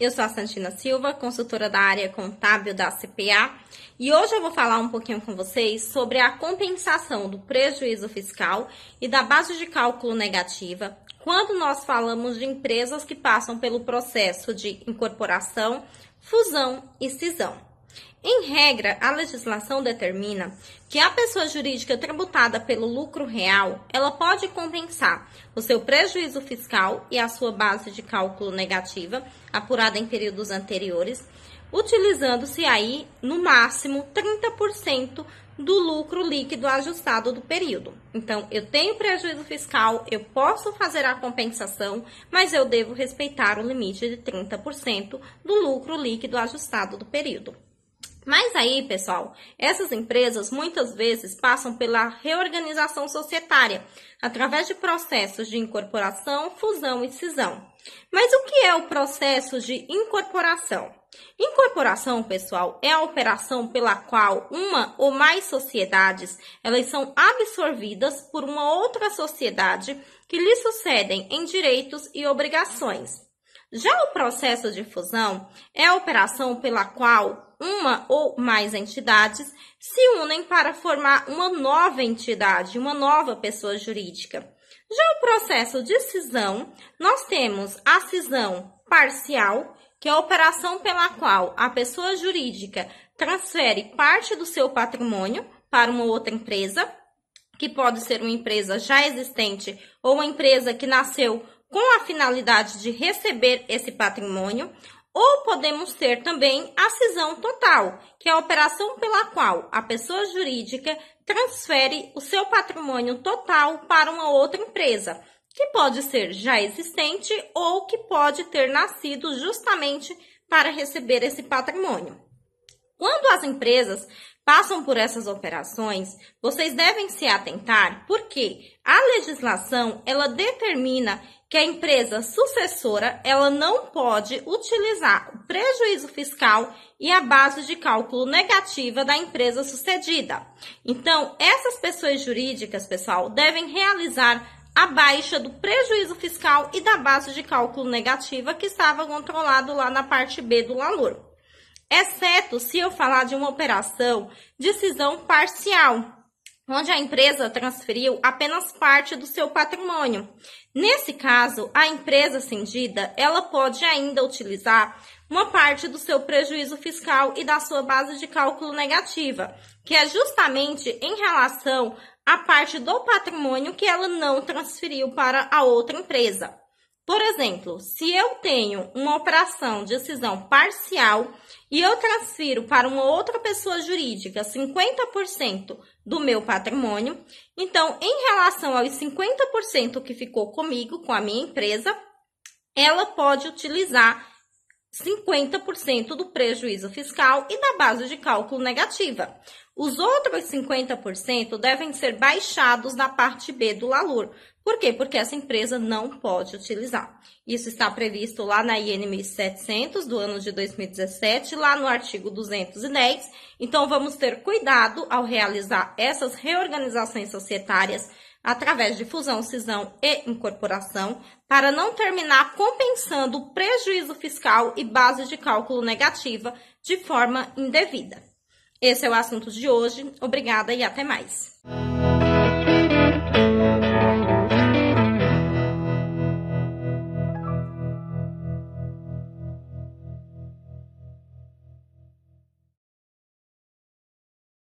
Eu sou a Santina Silva, consultora da área contábil da CPA, e hoje eu vou falar um pouquinho com vocês sobre a compensação do prejuízo fiscal e da base de cálculo negativa quando nós falamos de empresas que passam pelo processo de incorporação, fusão e cisão. Em regra, a legislação determina que a pessoa jurídica tributada pelo lucro real, ela pode compensar o seu prejuízo fiscal e a sua base de cálculo negativa, apurada em períodos anteriores, utilizando-se aí, no máximo, 30% do lucro líquido ajustado do período. Então, eu tenho prejuízo fiscal, eu posso fazer a compensação, mas eu devo respeitar o limite de 30% do lucro líquido ajustado do período. Mas aí, pessoal, essas empresas muitas vezes passam pela reorganização societária, através de processos de incorporação, fusão e cisão. Mas o que é o processo de incorporação? Incorporação, pessoal, é a operação pela qual uma ou mais sociedades elas são absorvidas por uma outra sociedade que lhe sucedem em direitos e obrigações. Já o processo de fusão é a operação pela qual uma ou mais entidades se unem para formar uma nova entidade, uma nova pessoa jurídica. Já o processo de cisão, nós temos a cisão parcial, que é a operação pela qual a pessoa jurídica transfere parte do seu patrimônio para uma outra empresa, que pode ser uma empresa já existente ou uma empresa que nasceu com a finalidade de receber esse patrimônio, ou podemos ter também a cisão total, que é a operação pela qual a pessoa jurídica transfere o seu patrimônio total para uma outra empresa, que pode ser já existente ou que pode ter nascido justamente para receber esse patrimônio. Quando as empresas passam por essas operações, vocês devem se atentar porque a legislação ela determina que a empresa sucessora ela não pode utilizar o prejuízo fiscal e a base de cálculo negativa da empresa sucedida. Então, essas pessoas jurídicas, pessoal, devem realizar a baixa do prejuízo fiscal e da base de cálculo negativa que estava controlado lá na parte B do valor. Exceto se eu falar de uma operação de cisão parcial, onde a empresa transferiu apenas parte do seu patrimônio. Nesse caso, a empresa cindida, ela pode ainda utilizar uma parte do seu prejuízo fiscal e da sua base de cálculo negativa, que é justamente em relação à parte do patrimônio que ela não transferiu para a outra empresa. Por exemplo, se eu tenho uma operação de decisão parcial e eu transfiro para uma outra pessoa jurídica 50% do meu patrimônio, então, em relação aos 50% que ficou comigo, com a minha empresa, ela pode utilizar 50% do prejuízo fiscal e da base de cálculo negativa. Os outros 50% devem ser baixados na parte B do LALUR. Por quê? Porque essa empresa não pode utilizar. Isso está previsto lá na IN 1700 do ano de 2017, lá no artigo 210. Então, vamos ter cuidado ao realizar essas reorganizações societárias através de fusão, cisão e incorporação, para não terminar compensando o prejuízo fiscal e base de cálculo negativa de forma indevida. Esse é o assunto de hoje. Obrigada e até mais.